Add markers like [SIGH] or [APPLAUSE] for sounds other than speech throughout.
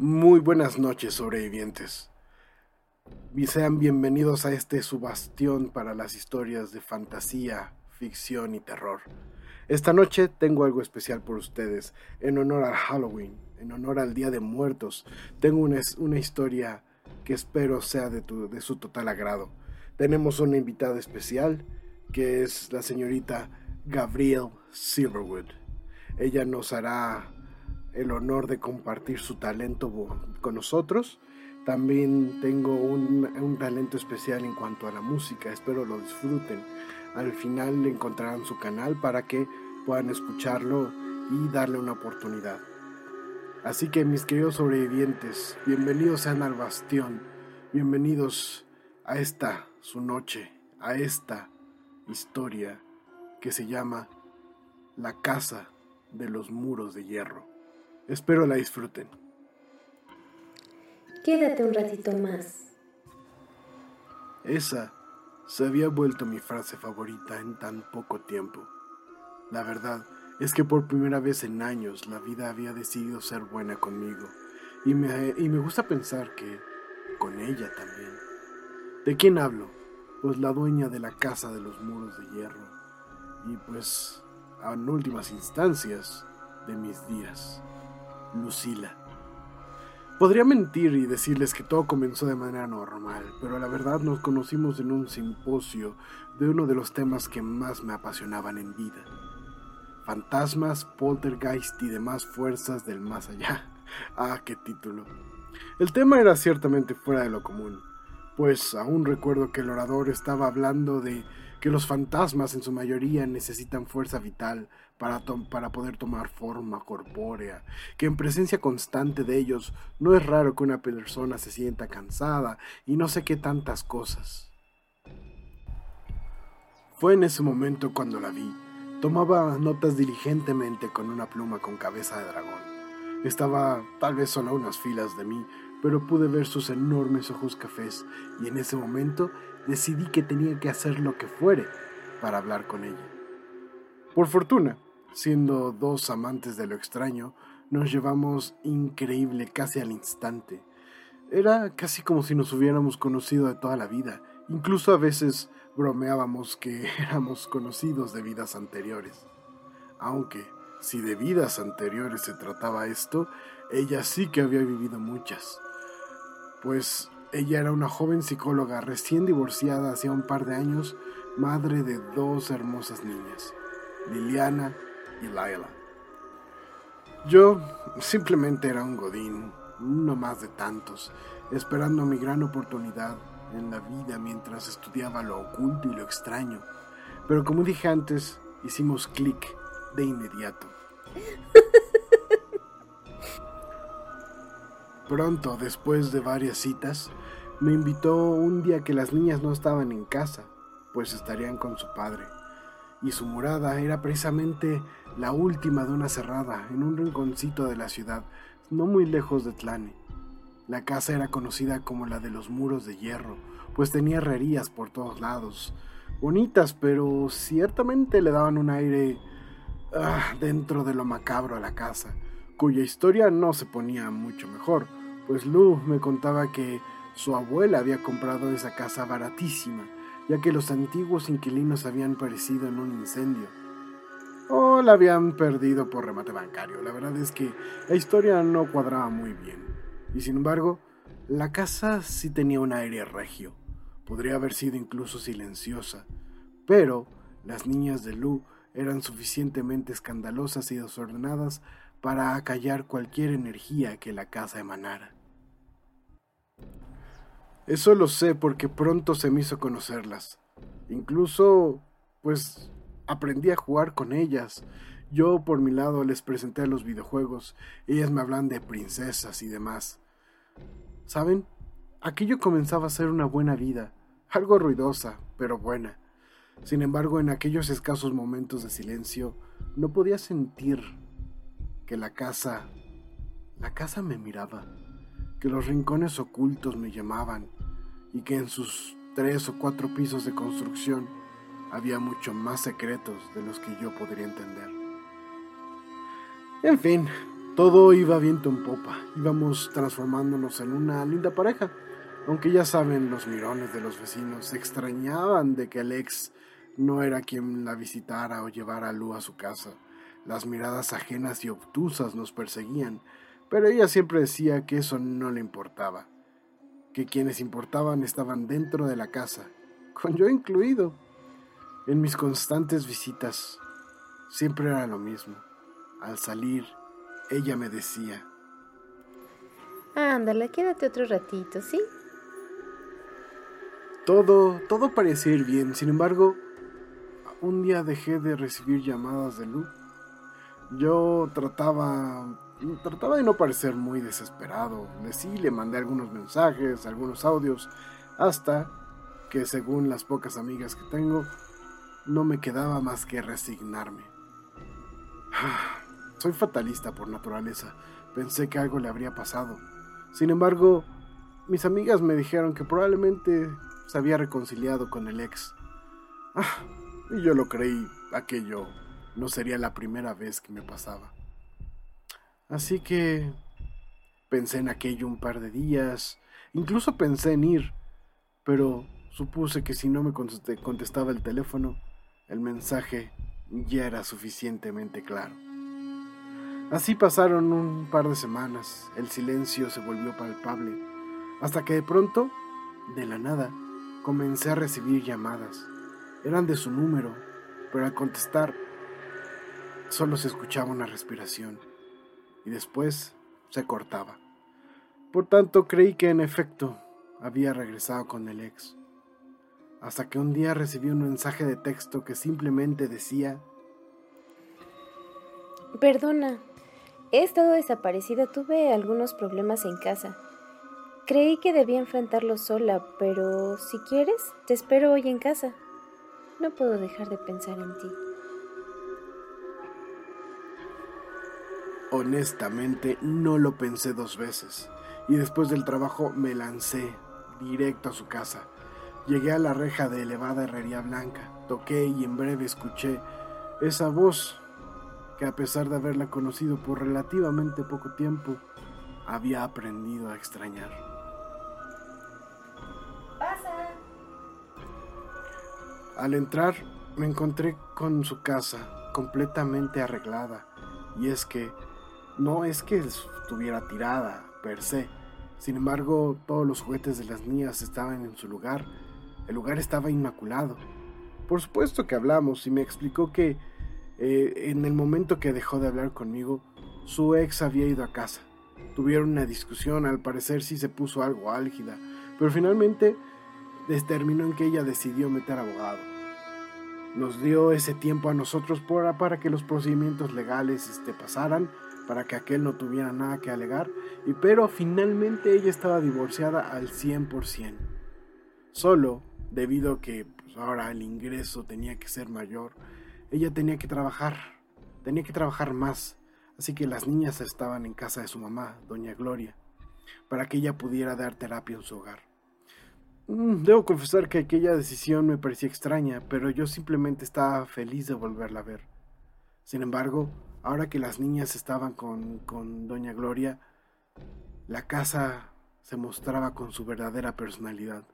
Muy buenas noches, sobrevivientes. Y sean bienvenidos a este subastión para las historias de fantasía, ficción y terror. Esta noche tengo algo especial por ustedes, en honor al Halloween, en honor al Día de Muertos. Tengo una, una historia que espero sea de, de su total agrado. Tenemos una invitada especial, que es la señorita Gabrielle Silverwood. Ella nos hará el honor de compartir su talento con nosotros. También tengo un, talento especial en cuanto a la música, espero lo disfruten. Al final encontrarán su canal para que puedan escucharlo y darle una oportunidad. Así que mis queridos sobrevivientes, bienvenidos sean al bastión, bienvenidos a esta su noche, a esta historia que se llama La Casa de los Muros de Hierro. Espero la disfruten. Quédate un ratito más. Esa se había vuelto mi frase favorita en tan poco tiempo. La verdad es que por primera vez en años la vida había decidido ser buena conmigo y me, y me gusta pensar que con ella también. ¿De quién hablo? Pues la dueña de la casa de los muros de hierro y pues en últimas instancias de mis días. Lucila. Podría mentir y decirles que todo comenzó de manera normal, pero la verdad nos conocimos en un simposio de uno de los temas que más me apasionaban en vida. Fantasmas, poltergeist y demás fuerzas del más allá. [LAUGHS] Ah, qué título. El tema era ciertamente fuera de lo común, pues aún recuerdo que el orador estaba hablando de que los fantasmas en su mayoría necesitan fuerza vital para, para, poder tomar forma corpórea, que en presencia constante de ellos no es raro que una persona se sienta cansada y no sé qué tantas cosas. Fue en ese momento cuando la vi. Tomaba notas diligentemente con una pluma con cabeza de dragón. Estaba tal vez solo a unas filas de mí, pero pude ver sus enormes ojos cafés y en ese momento decidí que tenía que hacer lo que fuere para hablar con ella. Por fortuna, siendo dos amantes de lo extraño, nos llevamos increíble casi al instante. Era casi como si nos hubiéramos conocido de toda la vida. Incluso a veces bromeábamos que [LAUGHS] éramos conocidos de vidas anteriores. Aunque, si de vidas anteriores se trataba esto, ella sí que había vivido muchas. Pues ella era una joven psicóloga recién divorciada hacía un par de años, madre de dos hermosas niñas, Liliana y Laila. Yo simplemente era un godín, uno más de tantos, esperando mi gran oportunidad en la vida mientras estudiaba lo oculto y lo extraño. Pero como dije antes, hicimos clic de inmediato. Pronto, después de varias citas, me invitó un día que las niñas no estaban en casa, pues estarían con su padre. Y su morada era precisamente la última de una cerrada en un rinconcito de la ciudad, no muy lejos de Tlane. La casa era conocida como la de los muros de hierro, pues tenía herrerías por todos lados, bonitas, pero ciertamente le daban un aire ah, dentro de lo macabro a la casa, cuya historia no se ponía mucho mejor pues Lu me contaba que su abuela había comprado esa casa baratísima, ya que los antiguos inquilinos habían perecido en un incendio. O la habían perdido por remate bancario. La verdad es que la historia no cuadraba muy bien. Y sin embargo, la casa sí tenía un aire regio. Podría haber sido incluso silenciosa. Pero las niñas de Lu eran suficientemente escandalosas y desordenadas para acallar cualquier energía que la casa emanara. Eso lo sé porque pronto se me hizo conocerlas. Incluso, pues, aprendí a jugar con ellas. Yo, por mi lado, les presenté los videojuegos. Ellas me hablan de princesas y demás. ¿Saben? Aquello comenzaba a ser una buena vida. Algo ruidosa, pero buena. Sin embargo, en aquellos escasos momentos de silencio, no podía sentir que la casa... La casa me miraba, que los rincones ocultos me llamaban, y que en sus tres o cuatro pisos de construcción había mucho más secretos de los que yo podría entender. En fin, Todo iba viento en popa, íbamos transformándonos en una linda pareja. Aunque ya saben, los mirones de los vecinos se extrañaban de que el ex no era quien la visitara o llevara a Lu a su casa. Las miradas ajenas y obtusas nos perseguían, pero ella siempre decía que eso no le importaba, que quienes importaban estaban dentro de la casa, con yo incluido. En mis constantes visitas siempre era lo mismo. Al salir, ella me decía, Ándale, quédate otro ratito, ¿sí? Todo, todo parecía ir bien, sin embargo, un día dejé de recibir llamadas de Lu. Yo trataba, trataba de no parecer muy desesperado. Le sí, le mandé algunos mensajes, algunos audios, hasta que según las pocas amigas que tengo, no me quedaba más que resignarme. [SIGHS] Soy fatalista por naturaleza. Pensé que algo le habría pasado. Sin embargo, mis amigas me dijeron que probablemente se había reconciliado con el ex. Ah, y yo lo creí, aquello no sería la primera vez que me pasaba. Así que pensé en aquello un par de días, incluso pensé en ir, pero supuse que si no me contestaba el teléfono, el mensaje ya era suficientemente claro. Así pasaron un par de semanas, el silencio se volvió palpable, hasta que de pronto, de la nada, comencé a recibir llamadas. Eran de su número, pero al contestar solo se escuchaba una respiración y después se cortaba. Por tanto, creí que en efecto había regresado con el ex hasta que un día recibí un mensaje de texto que simplemente decía, Perdona, he estado desaparecida, tuve algunos problemas en casa. Creí que debía enfrentarlo sola, pero si quieres, te espero hoy en casa. No puedo dejar de pensar en ti. Honestamente, no lo pensé dos veces, y después del trabajo me lancé directo a su casa Llegué a la reja de elevada herrería blanca, toqué y en breve escuché esa voz que a pesar de haberla conocido por relativamente poco tiempo, había aprendido a extrañar. ¡Pasa! Al entrar me encontré con su casa completamente arreglada y es que no es que estuviera tirada per se, sin embargo todos los juguetes de las niñas estaban en su lugar el lugar estaba inmaculado. Por supuesto que hablamos y me explicó que eh, en el momento que dejó de hablar conmigo, su ex había ido a casa. Tuvieron una discusión, al parecer sí se puso algo álgida, pero finalmente determinó en que ella decidió meter abogado. Nos dio ese tiempo a nosotros para, para que los procedimientos legales este, pasaran, para que aquel no tuviera nada que alegar, y, pero finalmente ella estaba divorciada al 100%. Solo debido a que pues, ahora el ingreso tenía que ser mayor, ella tenía que trabajar, tenía que trabajar más, así que las niñas estaban en casa de su mamá, doña Gloria, para que ella pudiera dar terapia en su hogar. Mm, debo confesar que aquella decisión me parecía extraña, pero yo simplemente estaba feliz de volverla a ver. Sin embargo, ahora que las niñas estaban con, con Doña Gloria, la casa se mostraba con su verdadera personalidad.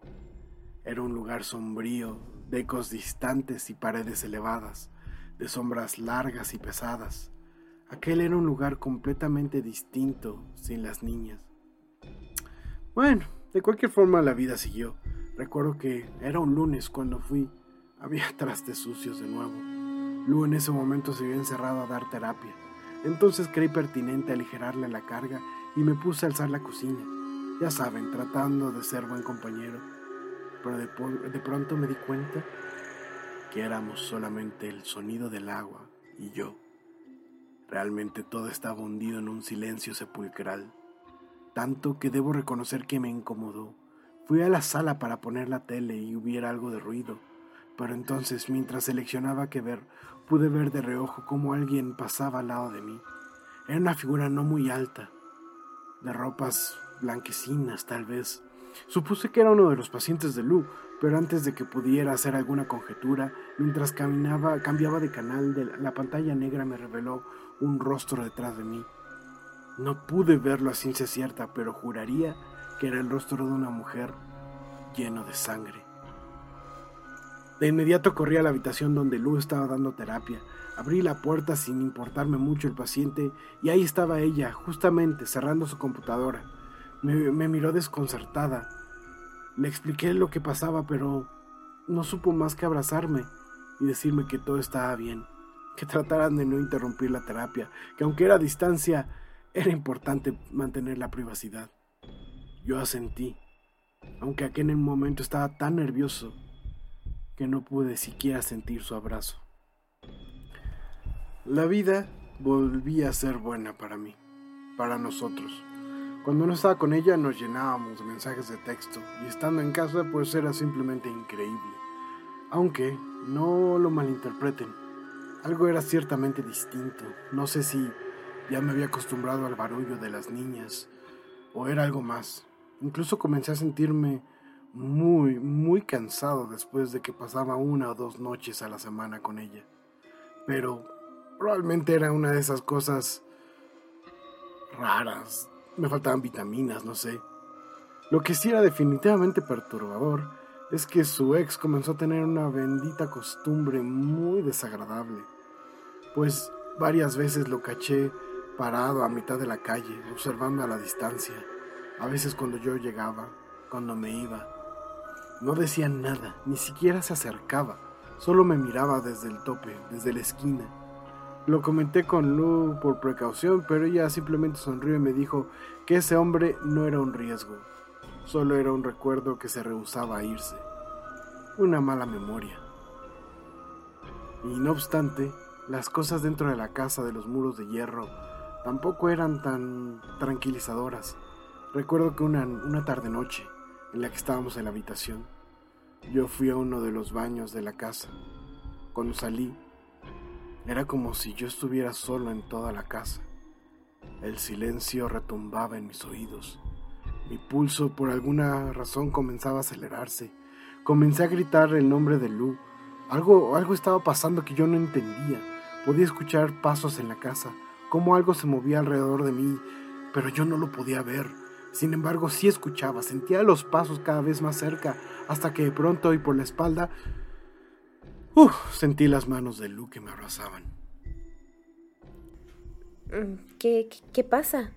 Era un lugar sombrío, de ecos distantes y paredes elevadas, de sombras largas y pesadas. Aquel era un lugar completamente distinto sin las niñas. Bueno, de cualquier forma la vida siguió. Recuerdo que era un lunes cuando fui. Había trastes sucios de nuevo. Lu en ese momento se había encerrado a dar terapia. Entonces creí pertinente aligerarle la carga y me puse a alzar la cocina. Ya saben, tratando de ser buen compañero pero de, pronto me di cuenta que éramos solamente el sonido del agua y yo. Realmente todo estaba hundido en un silencio sepulcral, tanto que debo reconocer que me incomodó. Fui a la sala para poner la tele y hubiera algo de ruido, pero entonces mientras seleccionaba qué ver, pude ver de reojo cómo alguien pasaba al lado de mí. Era una figura no muy alta, de ropas blanquecinas tal vez, Supuse que era uno de los pacientes de Lu, pero antes de que pudiera hacer alguna conjetura, mientras caminaba, cambiaba de canal, de la pantalla negra me reveló un rostro detrás de mí. No pude verlo a ciencia cierta, pero juraría que era el rostro de una mujer lleno de sangre. De inmediato corrí a la habitación donde Lu estaba dando terapia. Abrí la puerta sin importarme mucho el paciente y ahí estaba ella, justamente cerrando su computadora. Me, me miró desconcertada. Le expliqué lo que pasaba, pero no supo más que abrazarme y decirme que todo estaba bien, que trataran de no interrumpir la terapia, que aunque era a distancia, era importante mantener la privacidad. Yo asentí, aunque aquel momento estaba tan nervioso que no pude siquiera sentir su abrazo. La vida volvía a ser buena para mí, para nosotros. Cuando no estaba con ella nos llenábamos de mensajes de texto y estando en casa pues era simplemente increíble. Aunque no lo malinterpreten, algo era ciertamente distinto. No sé si ya me había acostumbrado al barullo de las niñas o era algo más. Incluso comencé a sentirme muy, muy cansado después de que pasaba una o dos noches a la semana con ella. Pero probablemente era una de esas cosas raras me faltaban vitaminas, no sé. Lo que sí era definitivamente perturbador es que su ex comenzó a tener una bendita costumbre muy desagradable, pues varias veces lo caché parado a mitad de la calle, observando a la distancia, a veces cuando yo llegaba, cuando me iba. No decía nada, ni siquiera se acercaba, solo me miraba desde el tope, desde la esquina lo comenté con Lu por precaución, pero ella simplemente sonrió y me dijo que ese hombre no era un riesgo, solo era un recuerdo que se rehusaba a irse. Una mala memoria. Y no obstante, las cosas dentro de la casa de los muros de hierro tampoco eran tan tranquilizadoras. Recuerdo que una, una tarde-noche en la que estábamos en la habitación, yo fui a uno de los baños de la casa. Cuando salí, era como si yo estuviera solo en toda la casa. El silencio retumbaba en mis oídos. Mi pulso por alguna razón comenzaba a acelerarse. Comencé a gritar el nombre de Lu. Algo, algo estaba pasando que yo no entendía. Podía escuchar pasos en la casa, como algo se movía alrededor de mí, pero yo no lo podía ver. Sin embargo, sí escuchaba, sentía los pasos cada vez más cerca, hasta que de pronto y por la espalda Uf, sentí las manos de Lu que me abrazaban. Mm, ¿Qué, ¿Qué pasa?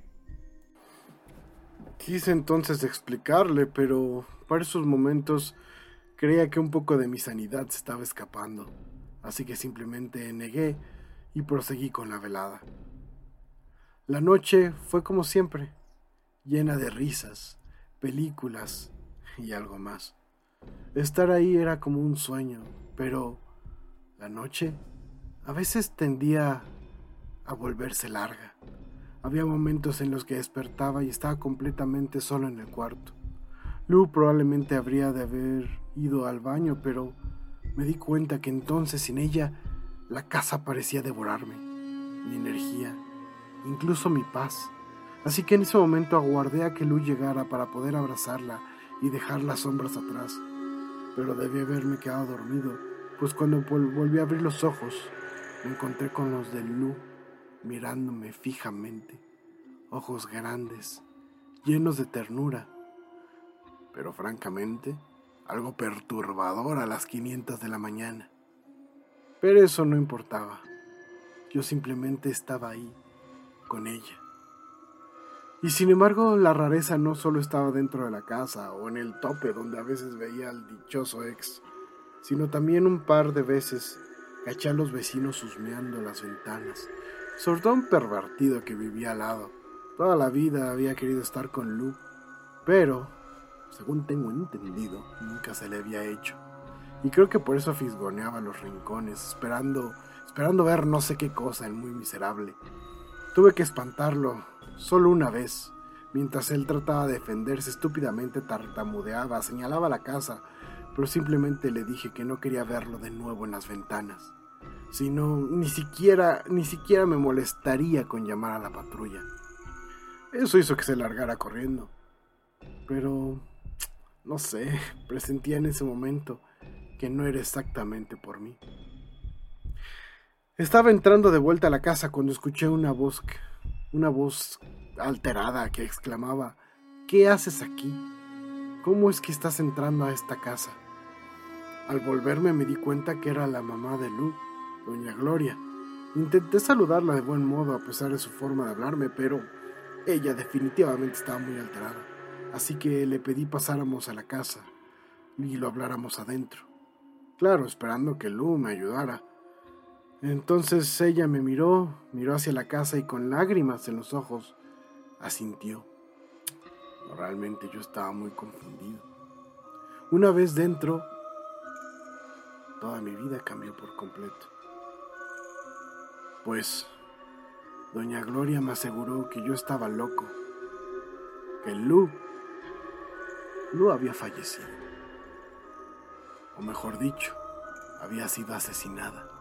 Quise entonces explicarle, pero para esos momentos creía que un poco de mi sanidad se estaba escapando, así que simplemente negué y proseguí con la velada. La noche fue como siempre, llena de risas, películas y algo más. Estar ahí era como un sueño, pero la noche a veces tendía a volverse larga. Había momentos en los que despertaba y estaba completamente solo en el cuarto. Lu probablemente habría de haber ido al baño, pero me di cuenta que entonces sin ella la casa parecía devorarme, mi energía, incluso mi paz. Así que en ese momento aguardé a que Lu llegara para poder abrazarla y dejar las sombras atrás. Pero debí haberme quedado dormido pues cuando volví a abrir los ojos, me encontré con los de Lu mirándome fijamente, ojos grandes, llenos de ternura, pero francamente algo perturbador a las 500 de la mañana. Pero eso no importaba, yo simplemente estaba ahí, con ella. Y sin embargo, la rareza no solo estaba dentro de la casa o en el tope donde a veces veía al dichoso ex sino también un par de veces caché a los vecinos husmeando las ventanas, sobre todo un pervertido que vivía al lado. Toda la vida había querido estar con Lu, pero, según tengo entendido, nunca se le había hecho. Y creo que por eso fisgoneaba los rincones, esperando, esperando ver no sé qué cosa, el muy miserable. Tuve que espantarlo solo una vez, mientras él trataba de defenderse estúpidamente tartamudeaba, señalaba la casa, pero simplemente le dije que no quería verlo de nuevo en las ventanas. Sino ni siquiera, ni siquiera me molestaría con llamar a la patrulla. Eso hizo que se largara corriendo. Pero, no sé, [LAUGHS] presentía en ese momento que no era exactamente por mí. Estaba entrando de vuelta a la casa cuando escuché una voz, una voz alterada que exclamaba, ¿qué haces aquí? ¿Cómo es que estás entrando a esta casa? Al volverme me di cuenta que era la mamá de Lu, doña Gloria. Intenté saludarla de buen modo a pesar de su forma de hablarme, pero ella definitivamente estaba muy alterada. Así que le pedí pasáramos a la casa y lo habláramos adentro. Claro, esperando que Lu me ayudara. Entonces ella me miró, miró hacia la casa y con lágrimas en los ojos asintió. Realmente yo estaba muy confundido. Una vez dentro, toda mi vida cambió por completo. Pues doña Gloria me aseguró que yo estaba loco, que Lu, Lu había fallecido, o mejor dicho, había sido asesinada.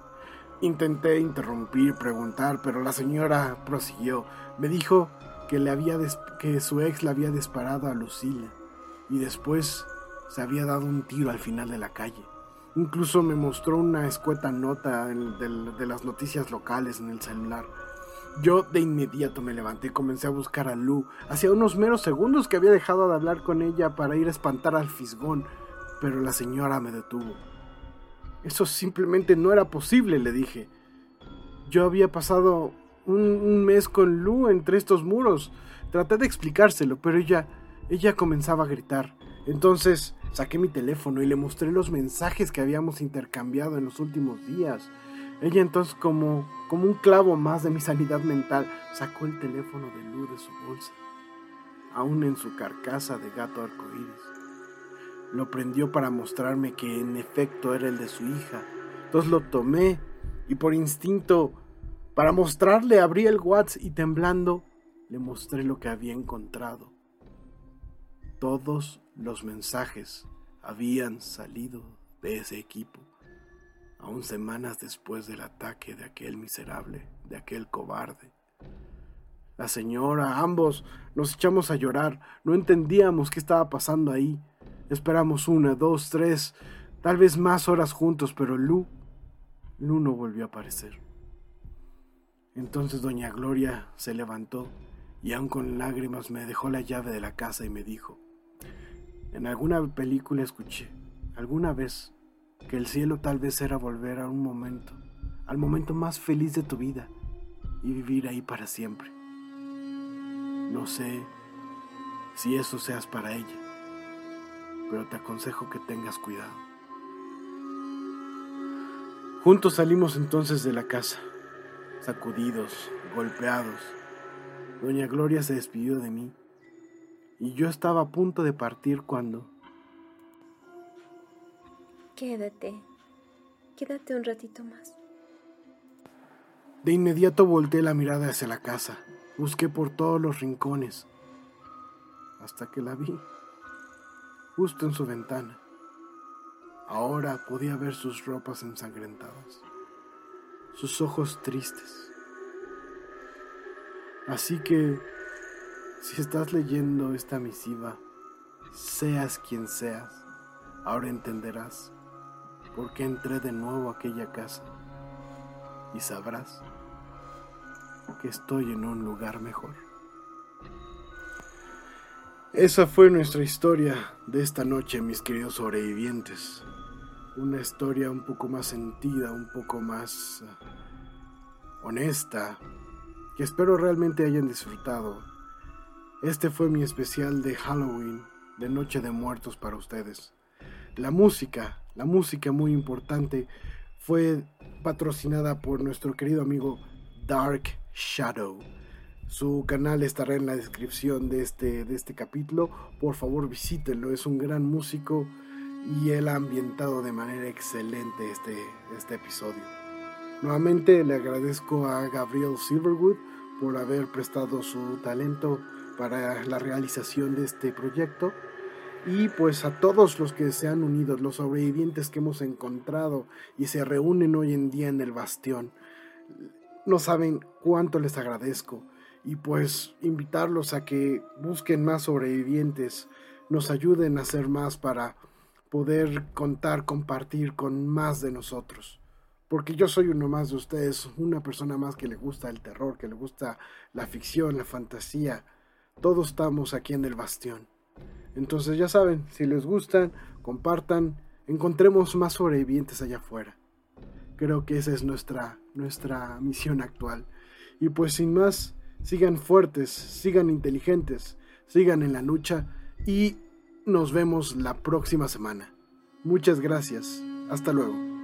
Intenté interrumpir, preguntar, pero la señora prosiguió. Me dijo que, le había que su ex le había disparado a Lucila y después se había dado un tiro al final de la calle. Incluso me mostró una escueta nota de, las noticias locales en el celular. Yo de inmediato me levanté y comencé a buscar a Lu. Hacía unos meros segundos que había dejado de hablar con ella para ir a espantar al fisgón, pero la señora me detuvo. Eso simplemente no era posible, le dije. Yo había pasado un, mes con Lu entre estos muros. Traté de explicárselo, pero ella, ella comenzaba a gritar. Entonces saqué mi teléfono y le mostré los mensajes que habíamos intercambiado en los últimos días. Ella entonces, como, como un clavo más de mi sanidad mental, sacó el teléfono de Lu de su bolsa, aún en su carcasa de gato arcoíris. Lo prendió para mostrarme que en efecto era el de su hija. Entonces lo tomé y por instinto, para mostrarle, abrí el WhatsApp y temblando, le mostré lo que había encontrado. Todos los mensajes habían salido de ese equipo, aún semanas después del ataque de aquel miserable, de aquel cobarde. La señora, ambos, nos echamos a llorar, no entendíamos qué estaba pasando ahí. Esperamos una, dos, tres, tal vez más horas juntos, pero Lu, Lu no volvió a aparecer. Entonces doña Gloria se levantó y aun con lágrimas me dejó la llave de la casa y me dijo, en alguna película escuché, alguna vez, que el cielo tal vez era volver a un momento, al momento más feliz de tu vida y vivir ahí para siempre. No sé si eso seas para ella pero te aconsejo que tengas cuidado. Juntos salimos entonces de la casa, sacudidos, golpeados. Doña Gloria se despidió de mí y yo estaba a punto de partir cuando... Quédate, quédate un ratito más. De inmediato volteé la mirada hacia la casa, busqué por todos los rincones, hasta que la vi justo en su ventana. Ahora podía ver sus ropas ensangrentadas, sus ojos tristes. Así que, si estás leyendo esta misiva, seas quien seas, ahora entenderás por qué entré de nuevo a aquella casa y sabrás que estoy en un lugar mejor. Esa fue nuestra historia de esta noche, mis queridos sobrevivientes. Una historia un poco más sentida, un poco más eh, honesta, que espero realmente hayan disfrutado. Este fue mi especial de Halloween, de Noche de Muertos para ustedes. La música, la música muy importante, fue patrocinada por nuestro querido amigo Dark Shadow. Su canal estará en la descripción de este, de este capítulo. Por favor visítenlo, es un gran músico y él ha ambientado de manera excelente este, este episodio. Nuevamente le agradezco a Gabriel Silverwood por haber prestado su talento para la realización de este proyecto y pues a todos los que se han unido, los sobrevivientes que hemos encontrado y se reúnen hoy en día en el bastión. No saben cuánto les agradezco y pues invitarlos a que busquen más sobrevivientes, nos ayuden a hacer más para poder contar, compartir con más de nosotros. porque yo soy uno más de ustedes, una persona más que le gusta el terror, que le gusta la ficción, la fantasía. Todos estamos aquí en el bastión. Entonces ya saben, si les gustan, compartan, encontremos más sobrevivientes allá afuera. Creo que esa es nuestra, nuestra misión actual. Y pues sin más, sigan fuertes, sigan inteligentes, sigan en la lucha y nos vemos la próxima semana. Muchas gracias. Hasta luego.